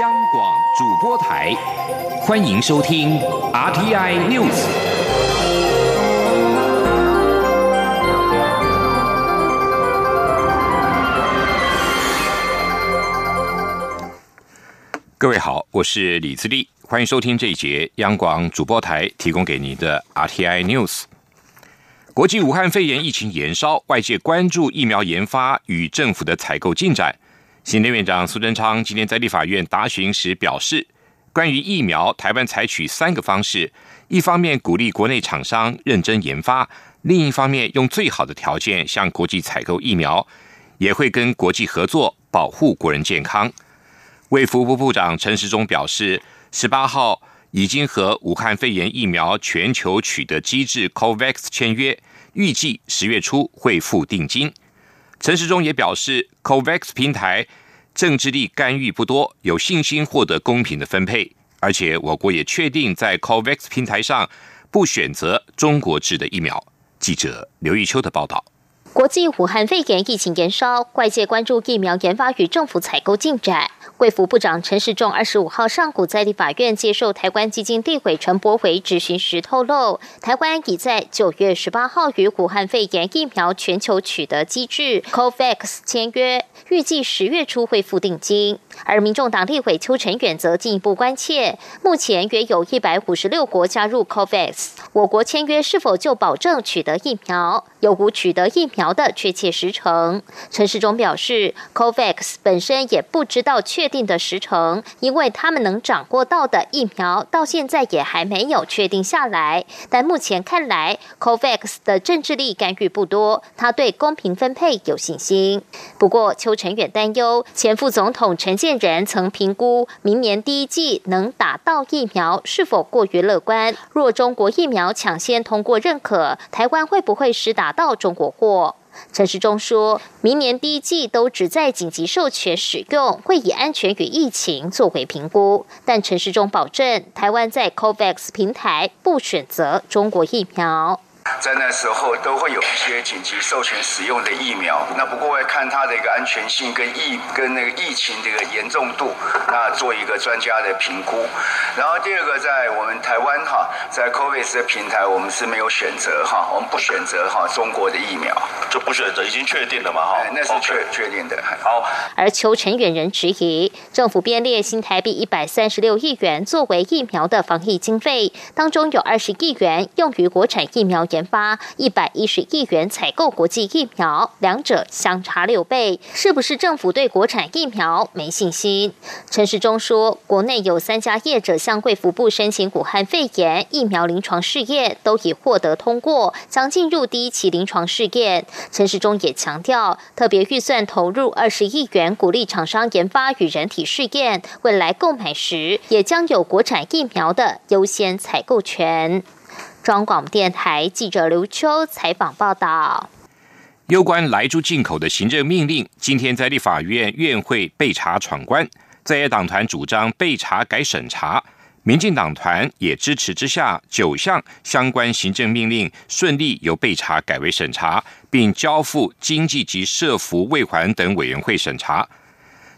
央广主播台，欢迎收听 RTI News。各位好，我是李自立，欢迎收听这一节央广主播台提供给您的 RTI News。国际武汉肺炎疫情延烧，外界关注疫苗研发与政府的采购进展。行政院长苏贞昌今天在立法院答询时表示，关于疫苗，台湾采取三个方式：一方面鼓励国内厂商认真研发，另一方面用最好的条件向国际采购疫苗，也会跟国际合作保护国人健康。卫福部部长陈时中表示，十八号。已经和武汉肺炎疫苗全球取得机制 COVAX 签约，预计十月初会付定金。陈时中也表示，COVAX 平台政治力干预不多，有信心获得公平的分配，而且我国也确定在 COVAX 平台上不选择中国制的疫苗。记者刘玉秋的报道。国际武汉肺炎疫情延烧，外界关注疫苗研发与政府采购进展。贵府部长陈时中二十五号上午在立法院接受台湾基金地委陈柏维质询时透露，台湾已在九月十八号与武汉肺炎疫苗全球取得机制 COVAX 签约，预计十月初会付定金。而民众党立委邱成远则进一步关切，目前约有一百五十六国加入 COVAX，我国签约是否就保证取得疫苗？有无取得疫苗的确切时程？陈世忠表示，COVAX 本身也不知道确定的时程，因为他们能掌握到的疫苗到现在也还没有确定下来。但目前看来，COVAX 的政治力干预不多，他对公平分配有信心。不过，邱成远担忧，前副总统陈建仁曾评估明年第一季能打到疫苗是否过于乐观。若中国疫苗抢先通过认可，台湾会不会实打？到中国货，陈时中说明年第一季都只在紧急授权使用，会以安全与疫情作为评估。但陈时中保证，台湾在 COVAX 平台不选择中国疫苗。在那时候都会有一些紧急授权使用的疫苗，那不过要看它的一个安全性跟疫跟那个疫情这个严重度，那做一个专家的评估。然后第二个，在我们台湾哈，在 COVID 的平台，我们是没有选择哈，我们不选择哈中国的疫苗，就不选择，已经确定了嘛哈，那是确确定的。好，而邱成远人质疑，政府编列新台币一百三十六亿元作为疫苗的防疫经费，当中有二十亿元用于国产疫苗。研研发一百一十亿元采购国际疫苗，两者相差六倍，是不是政府对国产疫苗没信心？陈时中说，国内有三家业者向贵福部申请武汉肺炎疫苗临床试验，都已获得通过，将进入第一期临床试验。陈时中也强调，特别预算投入二十亿元，鼓励厂商研发与人体试验，未来购买时也将有国产疫苗的优先采购权。中广电台记者刘秋采访报道：有关来猪进口的行政命令，今天在立法院院会被查闯关，在野党团主张被查改审查，民进党团也支持之下，九项相关行政命令顺利由被查改为审查，并交付经济及社福未还等委员会审查。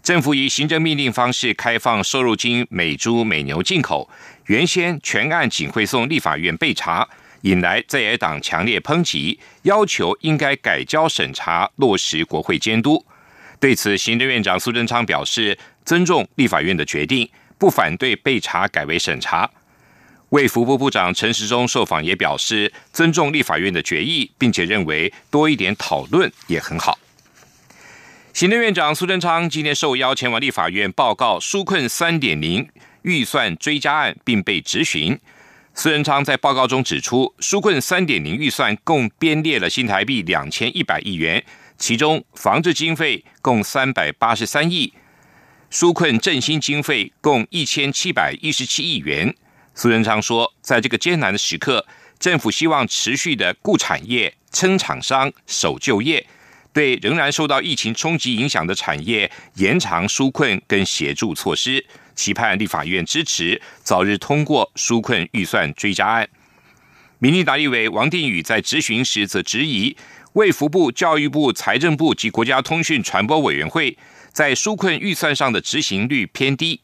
政府以行政命令方式开放瘦肉精、美猪、美牛进口，原先全案仅会送立法院备查，引来在野党强烈抨击，要求应该改交审查，落实国会监督。对此，行政院长苏贞昌表示尊重立法院的决定，不反对备查改为审查。卫福部部长陈时中受访也表示尊重立法院的决议，并且认为多一点讨论也很好。行政院长苏贞昌今天受邀前往立法院报告纾困三点零预算追加案，并被质询。苏贞昌在报告中指出，纾困三点零预算共编列了新台币两千一百亿元，其中防治经费共三百八十三亿，纾困振兴经费共一千七百一十七亿元。苏贞昌说，在这个艰难的时刻，政府希望持续的顾产业、撑厂商、守就业。对仍然受到疫情冲击影响的产业延长纾困跟协助措施，期盼立法院支持早日通过纾困预算追加案。民进党立委王定宇在质询时则质疑，卫福部、教育部、财政部及国家通讯传播委员会在纾困预算上的执行率偏低。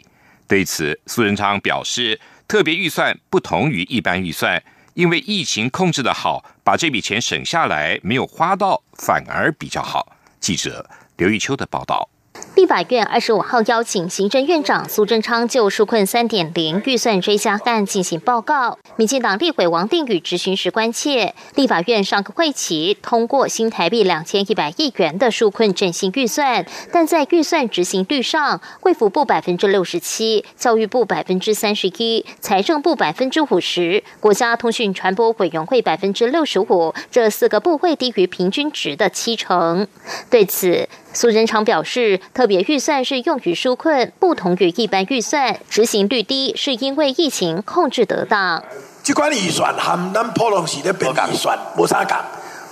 对此，苏仁昌表示，特别预算不同于一般预算，因为疫情控制的好，把这笔钱省下来，没有花到，反而比较好。记者刘玉秋的报道。立法院二十五号邀请行政院长苏贞昌就纾困三点零预算追加案进行报告。民进党立委王定宇执行时关切，立法院上个会期通过新台币两千一百亿元的纾困振兴预算，但在预算执行率上，会府部百分之六十七，教育部百分之三十一，财政部百分之五十，国家通讯传播委员会百分之六十五，这四个部会低于平均值的七成。对此，苏贞昌表示，特别预算是用于纾困，不同于一般预算，执行率低是因为疫情控制得当。这款预算和咱普通时的编预算无啥共，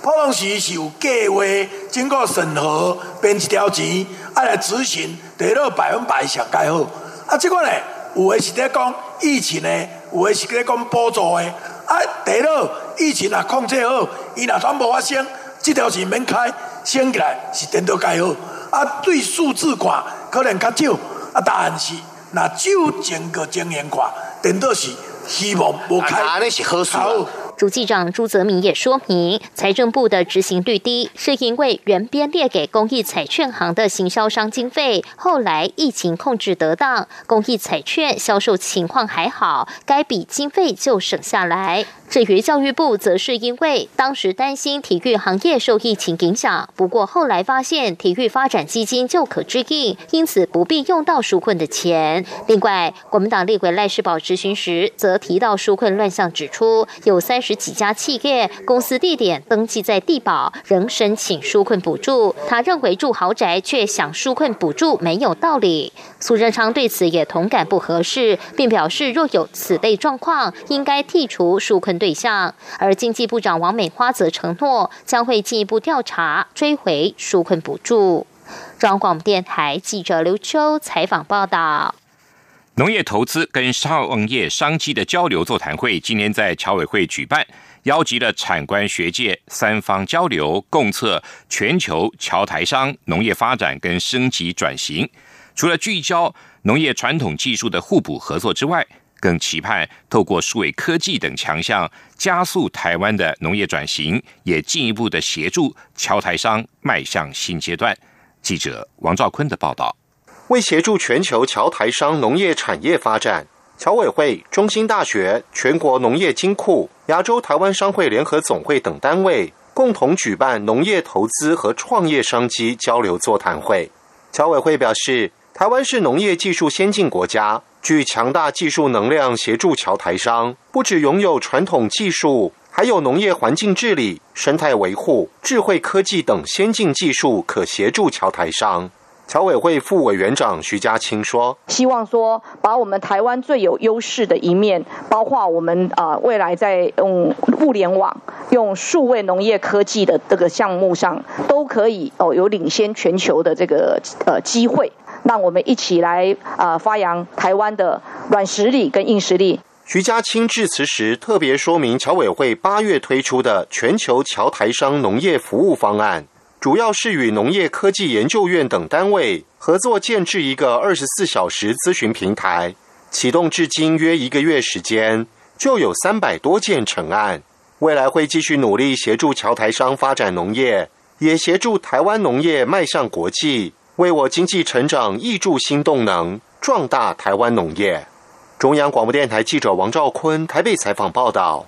普通时是有计划经过审核编一条钱，啊来执行，得到百分百上盖好。啊，这款呢，有的是在讲疫情呢，有的是在讲补助的，啊，得到疫情啊控制好，伊若全无发生，这条钱免开。升起来是颠倒介好，啊，对数字看可能较少，啊，答案是那就整个经验看，颠倒是希望无开，啊，那是好事。主计长朱泽明也说明，财政部的执行率低，是因为原编列给公益彩券行的行销商经费，后来疫情控制得当，公益彩券销售情况还好，该笔经费就省下来。至于教育部，则是因为当时担心体育行业受疫情影响，不过后来发现体育发展基金就可支应，因此不必用到纾困的钱。另外，国民党立委赖世宝质询时，则提到纾困乱象，指出有三十几家企业公司地点登记在地保，仍申请纾困补助。他认为住豪宅却想纾困补助没有道理。苏贞昌对此也同感不合适，并表示若有此类状况，应该剔除纾困。对象，而经济部长王美花则承诺将会进一步调查，追回纾困补助。中央广播电台记者刘秋采访报道。农业投资跟商业商机的交流座谈会今天在侨委会举办，邀集了产官学界三方交流，共策全球侨台商农业发展跟升级转型。除了聚焦农业传统技术的互补合作之外，更期盼透过数位科技等强项，加速台湾的农业转型，也进一步的协助侨台商迈向新阶段。记者王兆坤的报道。为协助全球侨台商农业产业发展，侨委会、中兴大学、全国农业金库、亚洲台湾商会联合总会等单位共同举办农业投资和创业商机交流座谈会。侨委会表示，台湾是农业技术先进国家。具强大技术能量协助侨台商，不只拥有传统技术，还有农业环境治理、生态维护、智慧科技等先进技术可协助侨台商。侨委会副委员长徐家清说：“希望说，把我们台湾最有优势的一面，包括我们啊未来在用物联网、用数位农业科技的这个项目上，都可以哦有领先全球的这个呃机会。”让我们一起来啊，发扬台湾的软实力跟硬实力。徐家清致辞时特别说明，侨委会八月推出的全球侨台商农业服务方案，主要是与农业科技研究院等单位合作建制一个二十四小时咨询平台，启动至今约一个月时间，就有三百多件成案。未来会继续努力协助侨台商发展农业，也协助台湾农业迈向国际。为我经济成长挹注新动能，壮大台湾农业。中央广播电台记者王兆坤台北采访报道。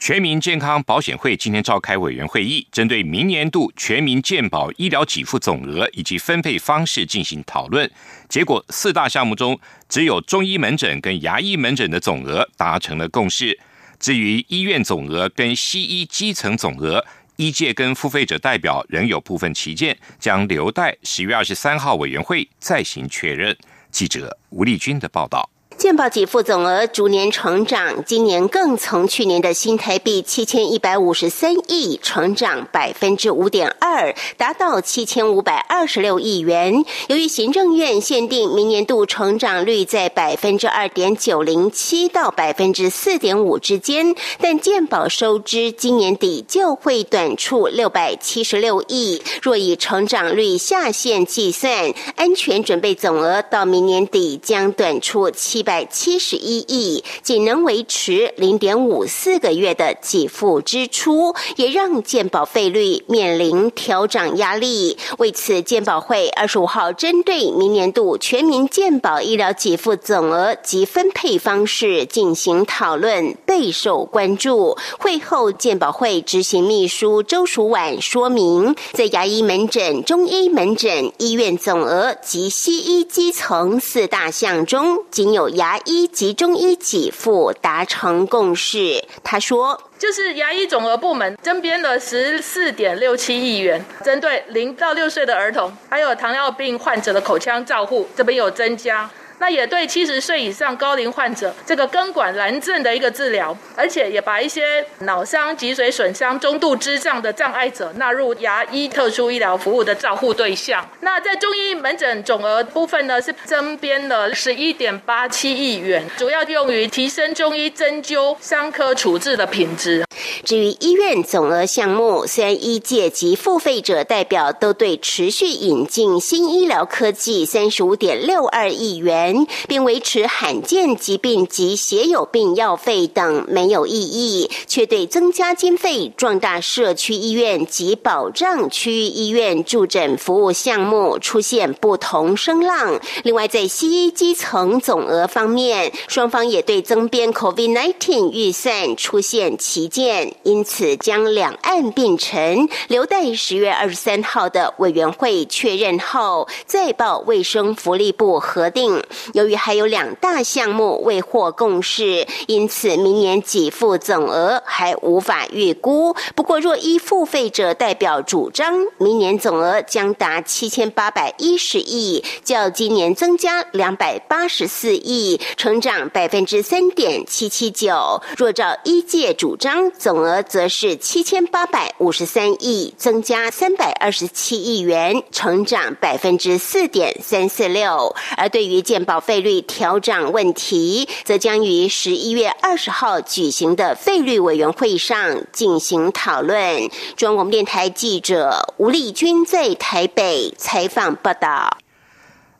全民健康保险会今天召开委员会议，针对明年度全民健保医疗给付总额以及分配方式进行讨论。结果四大项目中，只有中医门诊跟牙医门诊的总额达成了共识。至于医院总额跟西医基层总额。医界跟付费者代表仍有部分旗舰，将留待十月二十三号委员会再行确认。记者吴丽君的报道。健保给付总额逐年成长，今年更从去年的新台币七千一百五十三亿成长百分之五点二，达到七千五百二十六亿元。由于行政院限定明年度成长率在百分之二点九零七到百分之四点五之间，但健保收支今年底就会短出六百七十六亿。若以成长率下限计算，安全准备总额到明年底将短出七百七十一亿，仅能维持零点五四个月的给付支出，也让健保费率面临调涨压力。为此，健保会二十五号针对明年度全民健保医疗给付总额及分配方式进行讨论，备受关注。会后，健保会执行秘书周淑婉说明，在牙医门诊、中医门诊、医院总额及西医基层四大项中，仅有牙医及中医给付达成共识。他说。就是牙医总额部门增编了十四点六七亿元，针对零到六岁的儿童，还有糖尿病患者的口腔照护，这边有增加。那也对七十岁以上高龄患者这个根管癌症的一个治疗，而且也把一些脑伤、脊髓损伤、中度智障的障碍者纳入牙医特殊医疗服务的照护对象。那在中医门诊总额部分呢，是增编了十一点八七亿元，主要用于提升中医针灸伤科处置的品质。至于医院总额项目，虽然医界及付费者代表都对持续引进新医疗科技三十五点六二亿元。并维持罕见疾病及血友病药费等没有异议，却对增加经费、壮大社区医院及保障区域医院助诊服务项目出现不同声浪。另外，在西医基层总额方面，双方也对增编 COVID-19 预算出现旗舰，因此将两岸并成，留待十月二十三号的委员会确认后再报卫生福利部核定。由于还有两大项目未获共识，因此明年给付总额还无法预估。不过，若依付费者代表主张，明年总额将达七千八百一十亿，较今年增加两百八十四亿，成长百分之三点七七九。若照一届主张，总额则是七千八百五十三亿，增加三百二十七亿元，成长百分之四点三四六。而对于健保保费率调整问题，则将于十一月二十号举行的费率委员会上进行讨论。中广电台记者吴丽君在台北采访报道。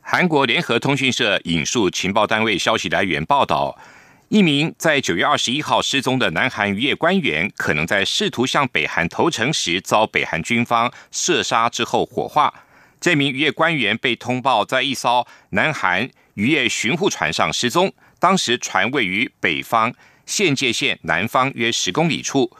韩国联合通讯社引述情报单位消息来源报道，一名在九月二十一号失踪的南韩渔业官员，可能在试图向北韩投诚时遭北韩军方射杀之后火化。这名渔业官员被通报在一艘南韩。渔业巡护船上失踪，当时船位于北方县界线南方约十公里处。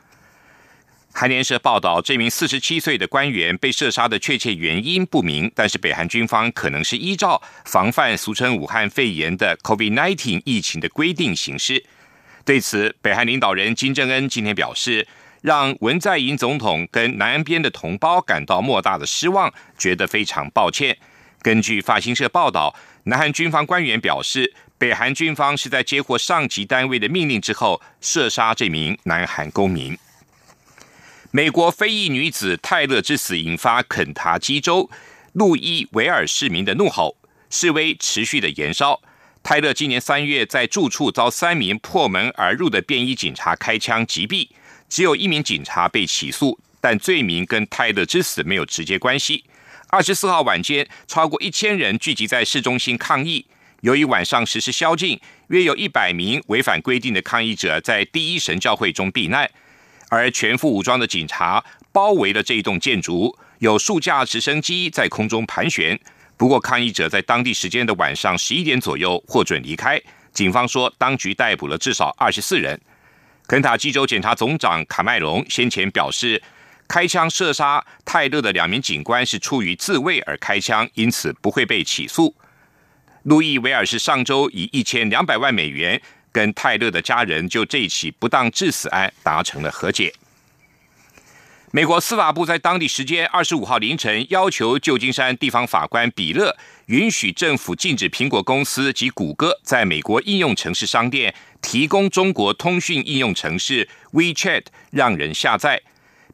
韩联社报道，这名四十七岁的官员被射杀的确切原因不明，但是北韩军方可能是依照防范俗称武汉肺炎的 COVID-19 疫情的规定行事。对此，北韩领导人金正恩今天表示，让文在寅总统跟南边的同胞感到莫大的失望，觉得非常抱歉。根据法新社报道。南韩军方官员表示，北韩军方是在接获上级单位的命令之后射杀这名南韩公民。美国非裔女子泰勒之死引发肯塔基州路易维尔市民的怒吼，示威持续的延烧。泰勒今年三月在住处遭三名破门而入的便衣警察开枪击毙，只有一名警察被起诉，但罪名跟泰勒之死没有直接关系。二十四号晚间，超过一千人聚集在市中心抗议。由于晚上实施宵禁，约有一百名违反规定的抗议者在第一神教会中避难，而全副武装的警察包围了这一栋建筑，有数架直升机在空中盘旋。不过，抗议者在当地时间的晚上十一点左右获准离开。警方说，当局逮捕了至少二十四人。肯塔基州检察总长卡麦隆先前表示。开枪射杀泰勒的两名警官是出于自卫而开枪，因此不会被起诉。路易维尔是上周以一千两百万美元跟泰勒的家人就这起不当致死案达成了和解。美国司法部在当地时间二十五号凌晨要求旧金山地方法官比勒允许政府禁止苹果公司及谷歌在美国应用城市商店提供中国通讯应用程式 WeChat 让人下载。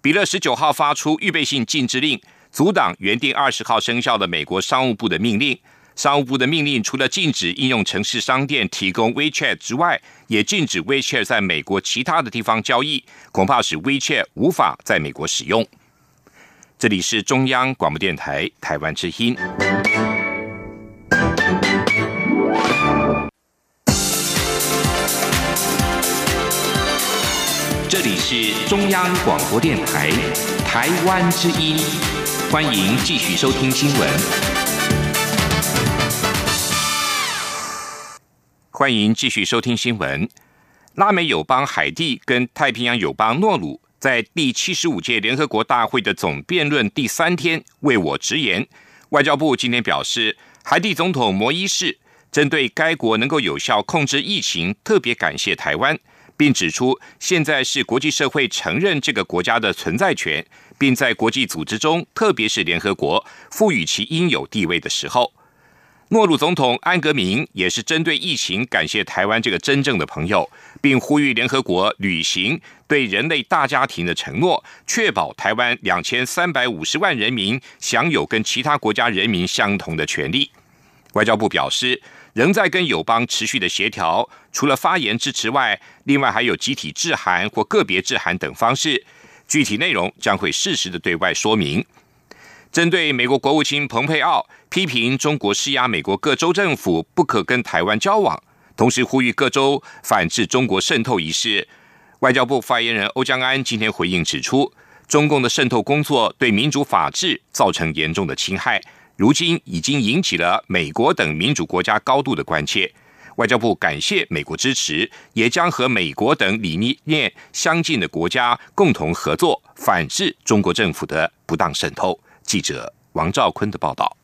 比勒十九号发出预备性禁止令，阻挡原定二十号生效的美国商务部的命令。商务部的命令除了禁止应用城市商店提供 WeChat 之外，也禁止 WeChat 在美国其他的地方交易，恐怕使 WeChat 无法在美国使用。这里是中央广播电台台湾之音。是中央广播电台台湾之音，欢迎继续收听新闻。欢迎继续收听新闻。拉美友邦海地跟太平洋友邦诺鲁在第七十五届联合国大会的总辩论第三天为我直言。外交部今天表示，海地总统摩伊士针对该国能够有效控制疫情，特别感谢台湾，并指出现在是国际社会承认这个国家的存在权，并在国际组织中，特别是联合国，赋予其应有地位的时候。诺鲁总统安格明也是针对疫情感谢台湾这个真正的朋友，并呼吁联合国履行对人类大家庭的承诺，确保台湾两千三百五十万人民享有跟其他国家人民相同的权利。外交部表示，仍在跟友邦持续的协调，除了发言支持外，另外还有集体致函或个别致函等方式，具体内容将会适时的对外说明。针对美国国务卿蓬佩奥批评中国施压美国各州政府不可跟台湾交往，同时呼吁各州反制中国渗透一事，外交部发言人欧江安今天回应指出，中共的渗透工作对民主法治造成严重的侵害，如今已经引起了美国等民主国家高度的关切。外交部感谢美国支持，也将和美国等理念相近的国家共同合作，反制中国政府的不当渗透。记者王兆坤的报道：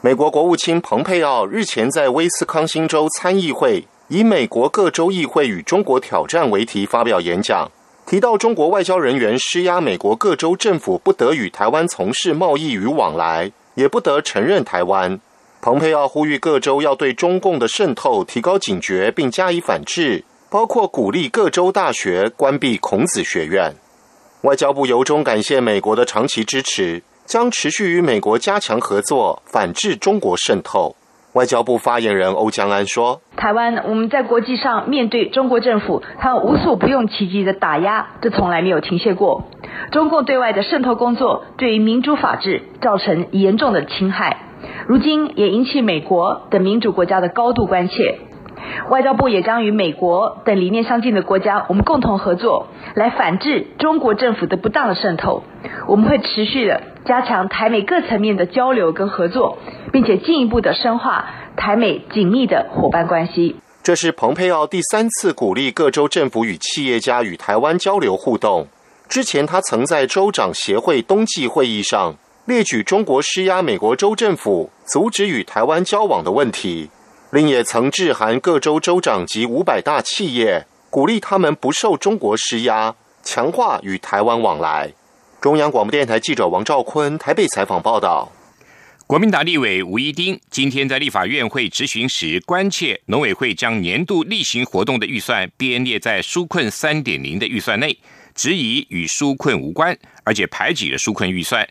美国国务卿蓬佩奥日前在威斯康星州参议会以“美国各州议会与中国挑战”为题发表演讲，提到中国外交人员施压美国各州政府不得与台湾从事贸易与往来，也不得承认台湾。蓬佩奥呼吁各州要对中共的渗透提高警觉，并加以反制，包括鼓励各州大学关闭孔子学院。外交部由衷感谢美国的长期支持。将持续与美国加强合作，反制中国渗透。外交部发言人欧江安说：“台湾我们在国际上面对中国政府，他无所不用其极的打压，这从来没有停歇过。中共对外的渗透工作，对于民主法治造成严重的侵害，如今也引起美国等民主国家的高度关切。外交部也将与美国等理念相近的国家，我们共同合作，来反制中国政府的不当的渗透。我们会持续的。”加强台美各层面的交流跟合作，并且进一步的深化台美紧密的伙伴关系。这是蓬佩奥第三次鼓励各州政府与企业家与台湾交流互动。之前，他曾在州长协会冬季会议上列举中国施压美国州政府阻止与台湾交往的问题，另也曾致函各州州长及五百大企业，鼓励他们不受中国施压，强化与台湾往来。中央广播电台记者王兆坤台北采访报道：国民党立委吴一丁今天在立法院会质询时，关切农委会将年度例行活动的预算编列在纾困三点零的预算内，质疑与纾困无关，而且排挤了纾困预算。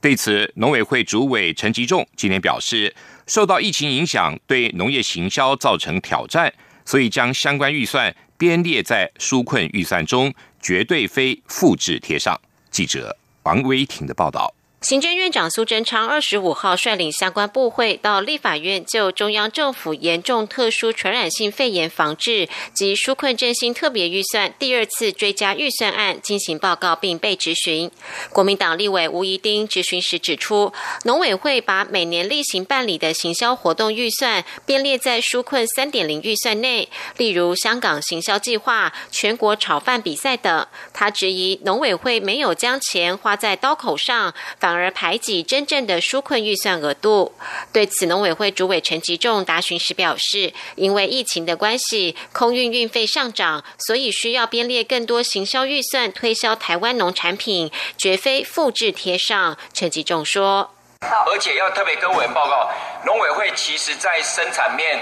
对此，农委会主委陈吉仲今天表示，受到疫情影响，对农业行销造成挑战，所以将相关预算编列在纾困预算中，绝对非复制贴上。记者王威婷的报道。行政院长苏贞昌二十五号率领相关部会到立法院就中央政府严重特殊传染性肺炎防治及纾困振兴特别预算第二次追加预算案进行报告，并被质询。国民党立委吴怡丁质询时指出，农委会把每年例行办理的行销活动预算编列在纾困三点零预算内，例如香港行销计划、全国炒饭比赛等。他质疑农委会没有将钱花在刀口上，反。反而排挤真正的纾困预算额度。对此，农委会主委陈吉仲答询时表示，因为疫情的关系，空运运费上涨，所以需要编列更多行销预算推销台湾农产品，绝非复制贴上。陈吉仲说。而且要特别跟委员报告，农委会其实在生产面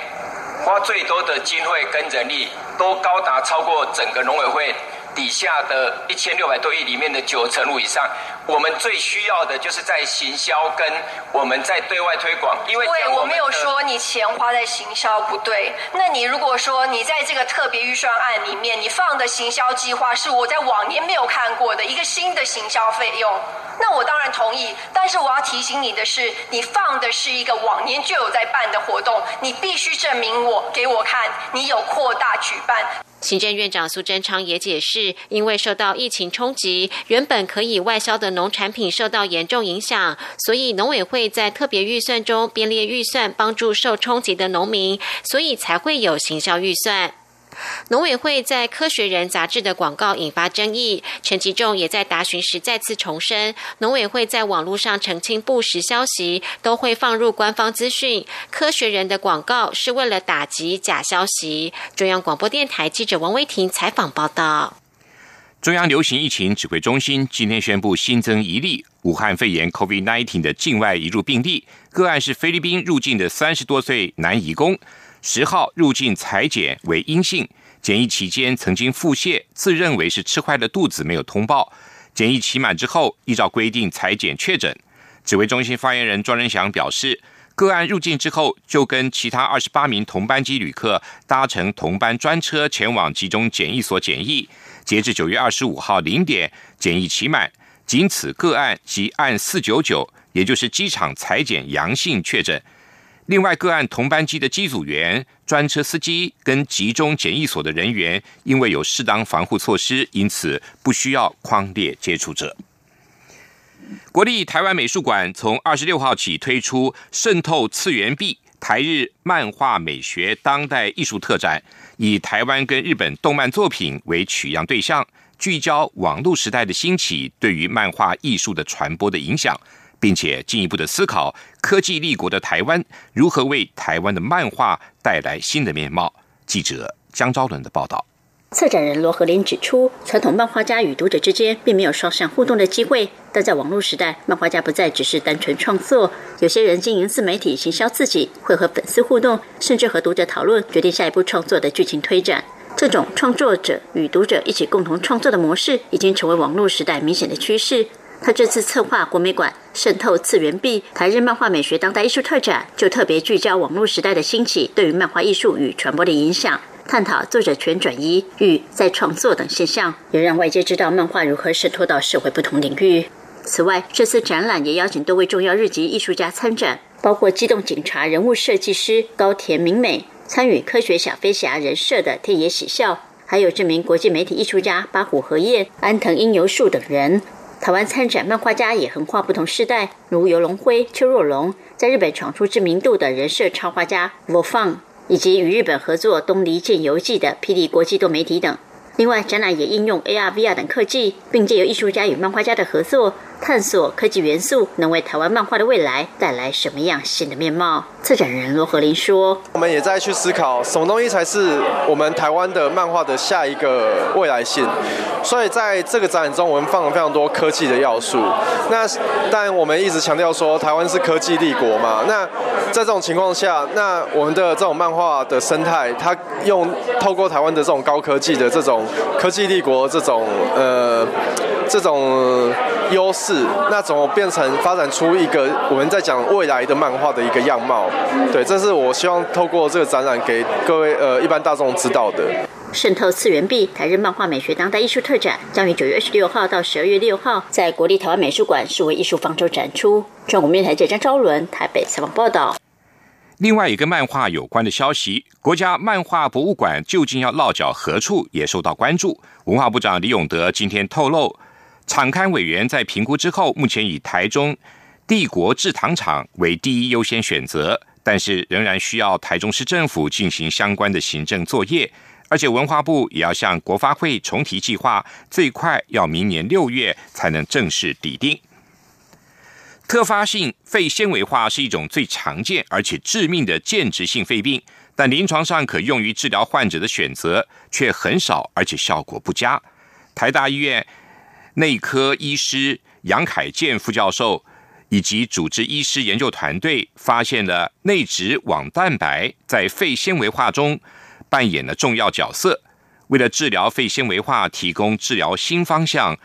花最多的经费跟人力，都高达超过整个农委会。底下的一千六百多亿里面的九成五以上，我们最需要的就是在行销跟我们在对外推广。因为我没有说你钱花在行销不对，那你如果说你在这个特别预算案里面，你放的行销计划是我在往年没有看过的一个新的行销费用，那我当然同意。但是我要提醒你的是，你放的是一个往年就有在办的活动，你必须证明我给我看，你有扩大举办。行政院长苏贞昌也解释，因为受到疫情冲击，原本可以外销的农产品受到严重影响，所以农委会在特别预算中编列预算，帮助受冲击的农民，所以才会有行销预算。农委会在《科学人》杂志的广告引发争议，陈吉仲也在答询时再次重申，农委会在网络上澄清不实消息，都会放入官方资讯。《科学人》的广告是为了打击假消息。中央广播电台记者王威婷采访报道。中央流行疫情指挥中心今天宣布新增一例武汉肺炎 （COVID-19） 的境外移入病例，个案是菲律宾入境的三十多岁男移工。十号入境裁检为阴性，检疫期间曾经腹泻，自认为是吃坏了肚子，没有通报。检疫期满之后，依照规定裁检确诊。指挥中心发言人庄仁祥表示，个案入境之后就跟其他二十八名同班机旅客搭乘同班专车前往集中检疫所检疫。截至九月二十五号零点，检疫期满，仅此个案及案四九九，也就是机场裁检阳性确诊。另外，个案同班机的机组员、专车司机跟集中检疫所的人员，因为有适当防护措施，因此不需要框列接触者。国立台湾美术馆从二十六号起推出“渗透次元壁：台日漫画美学当代艺术特展”，以台湾跟日本动漫作品为取样对象，聚焦网络时代的兴起对于漫画艺术的传播的影响。并且进一步的思考，科技立国的台湾如何为台湾的漫画带来新的面貌。记者江昭伦的报道。策展人罗和林指出，传统漫画家与读者之间并没有双向互动的机会，但在网络时代，漫画家不再只是单纯创作，有些人经营自媒体行销自己，会和粉丝互动，甚至和读者讨论，决定下一步创作的剧情推展。这种创作者与读者一起共同创作的模式，已经成为网络时代明显的趋势。他这次策划国美馆渗透次元壁台日漫画美学当代艺术特展，就特别聚焦网络时代的兴起对于漫画艺术与传播的影响，探讨作者权转移与再创作等现象，也让外界知道漫画如何渗透到社会不同领域。此外，这次展览也邀请多位重要日籍艺术家参展，包括机动警察人物设计师高田明美，参与科学小飞侠人设的天野喜孝，还有知名国际媒体艺术家八虎和彦、安藤英由树等人。台湾参展漫画家也横跨不同时代，如游龙辉、邱若龙，在日本闯出知名度的人设插画家 Vo Fang，以及与日本合作《东离剑游记》的霹雳国际多媒体等。另外，展览也应用 AR、VR 等科技，并借由艺术家与漫画家的合作。探索科技元素能为台湾漫画的未来带来什么样新的面貌？策展人罗和林说：“我们也在去思考，什么东西才是我们台湾的漫画的下一个未来性。所以在这个展览中，我们放了非常多科技的要素。那但我们一直强调说，台湾是科技立国嘛。那在这种情况下，那我们的这种漫画的生态，它用透过台湾的这种高科技的这种科技立国这种呃这种优势。”是，那怎么变成发展出一个我们在讲未来的漫画的一个样貌？对，这是我希望透过这个展览给各位呃一般大众知道的。渗透次元壁台日漫画美学当代艺术特展将于九月二十六号到十二月六号在国立台湾美术馆数位艺术方舟展出。中国面台记者张昭伦台北采访报道。另外一个漫画有关的消息，国家漫画博物馆究竟要落脚何处，也受到关注。文化部长李永德今天透露。厂刊委员在评估之后，目前以台中帝国制糖厂为第一优先选择，但是仍然需要台中市政府进行相关的行政作业，而且文化部也要向国发会重提计划，最快要明年六月才能正式抵定。特发性肺纤维化是一种最常见而且致命的间质性肺病，但临床上可用于治疗患者的选择却很少，而且效果不佳。台大医院内科医师杨凯健副教授以及主治医师研究团队发现了内质网蛋白在肺纤维化中扮演了重要角色，为了治疗肺纤维化提供治疗新方向。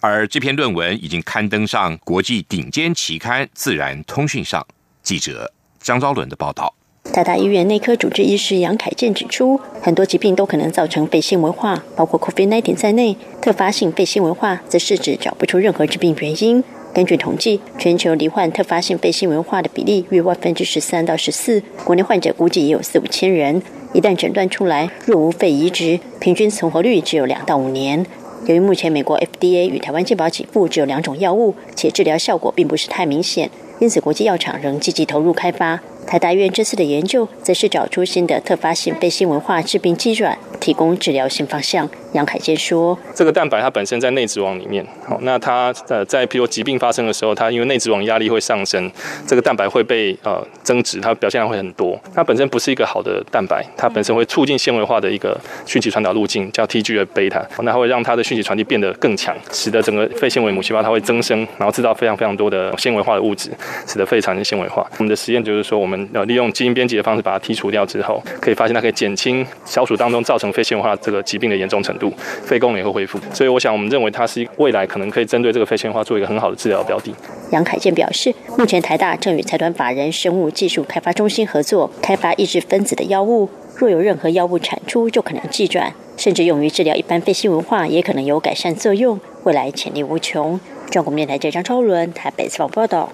而这篇论文已经刊登上国际顶尖期刊《自然通讯》上。记者张昭伦的报道。台大医院内科主治医师杨凯健指出，很多疾病都可能造成肺纤维化，包括 COVID-19 在内。特发性肺纤维化则是指找不出任何致病原因。根据统计，全球罹患特发性肺纤维化的比例约万分之十三到十四，国内患者估计也有四五千人。一旦诊断出来，若无肺移植，平均存活率只有两到五年。由于目前美国 FDA 与台湾健保给付只有两种药物，且治疗效果并不是太明显，因此国际药厂仍积极投入开发。台大院这次的研究，则是找出新的特发性肺纤维化致病基转，提供治疗新方向。杨凯坚说：“这个蛋白它本身在内质网里面，好，那它呃在譬如疾病发生的时候，它因为内质网压力会上升，这个蛋白会被呃增殖，它表现量会很多。它本身不是一个好的蛋白，它本身会促进纤维化的一个讯息传导路径，叫 TGF 贝塔，那会让它的讯息传递变得更强，使得整个肺纤维母细胞它会增生，然后制造非常非常多的纤维化的物质，使得肺产生纤维化。我们的实验就是说，我们呃利用基因编辑的方式把它剔除掉之后，可以发现它可以减轻小鼠当中造成肺纤维化这个疾病的严重程度。”肺功能也会恢复，所以我想，我们认为它是未来可能可以针对这个肺纤维化做一个很好的治疗标的。杨凯健表示，目前台大正与财团法人生物技术开发中心合作，开发抑制分子的药物。若有任何药物产出，就可能寄转，甚至用于治疗一般肺纤维化，也可能有改善作用，未来潜力无穷。中国面台记者张超伦台北采访报道。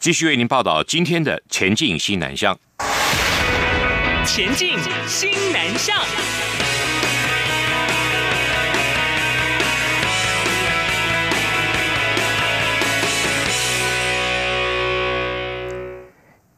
继续为您报道今天的前进新南向。前进新南向。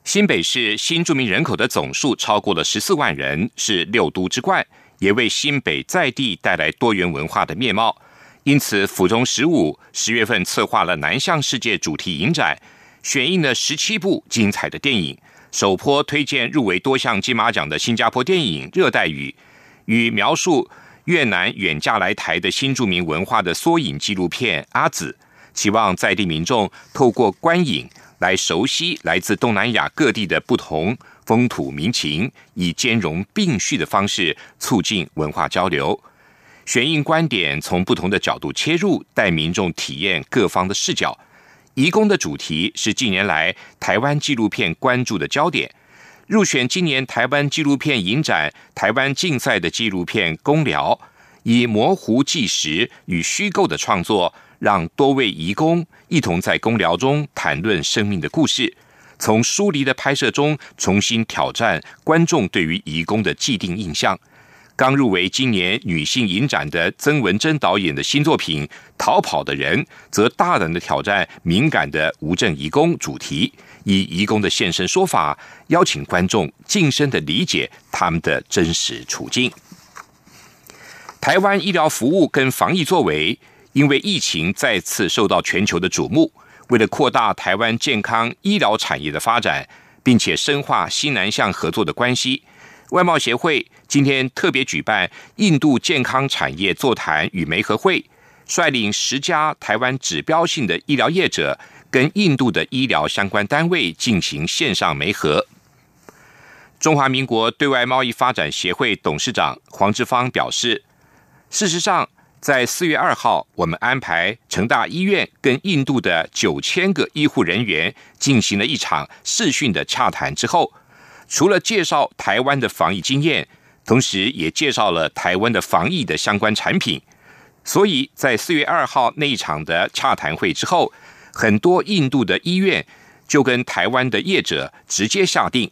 新北市新住民人口的总数超过了十四万人，是六都之冠，也为新北在地带来多元文化的面貌。因此，府中十五十月份策划了南向世界主题影展，选映了十七部精彩的电影。首波推荐入围多项金马奖的新加坡电影《热带雨》，与描述越南远嫁来台的新住民文化的缩影纪录片《阿紫》，期望在地民众透过观影。来熟悉来自东南亚各地的不同风土民情，以兼容并蓄的方式促进文化交流。选映观点从不同的角度切入，带民众体验各方的视角。移工的主题是近年来台湾纪录片关注的焦点。入选今年台湾纪录片影展台湾竞赛的纪录片《公聊》，以模糊纪实与虚构的创作。让多位移工一同在公聊中谈论生命的故事，从疏离的拍摄中重新挑战观众对于移工的既定印象。刚入围今年女性影展的曾文珍导演的新作品《逃跑的人》，则大胆的挑战敏感的无证移工主题，以移工的现身说法，邀请观众近身的理解他们的真实处境。台湾医疗服务跟防疫作为。因为疫情再次受到全球的瞩目，为了扩大台湾健康医疗产业的发展，并且深化新南向合作的关系，外贸协会今天特别举办印度健康产业座谈与媒合会，率领十家台湾指标性的医疗业者跟印度的医疗相关单位进行线上媒合。中华民国对外贸易发展协会董事长黄志芳表示，事实上。在四月二号，我们安排成大医院跟印度的九千个医护人员进行了一场视讯的洽谈之后，除了介绍台湾的防疫经验，同时也介绍了台湾的防疫的相关产品。所以在四月二号那一场的洽谈会之后，很多印度的医院就跟台湾的业者直接下定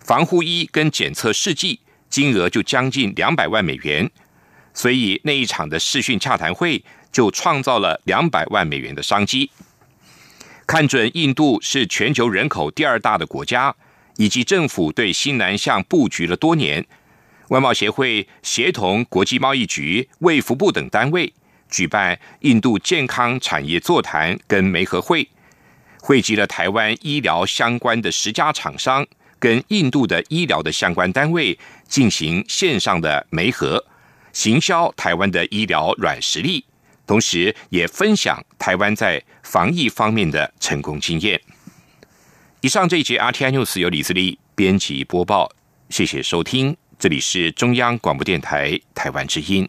防护衣跟检测试剂，金额就将近两百万美元。所以那一场的视讯洽谈会就创造了两百万美元的商机。看准印度是全球人口第二大的国家，以及政府对新南向布局了多年，外贸协会协同国际贸易局、卫福部等单位举办印度健康产业座谈跟媒合会，汇集了台湾医疗相关的十家厂商跟印度的医疗的相关单位进行线上的媒合，行销台湾的医疗软实力，同时也分享台湾在防疫方面的成功经验。以上这一节 RTI News 由李自力编辑播报，谢谢收听，这里是中央广播电台台湾之音。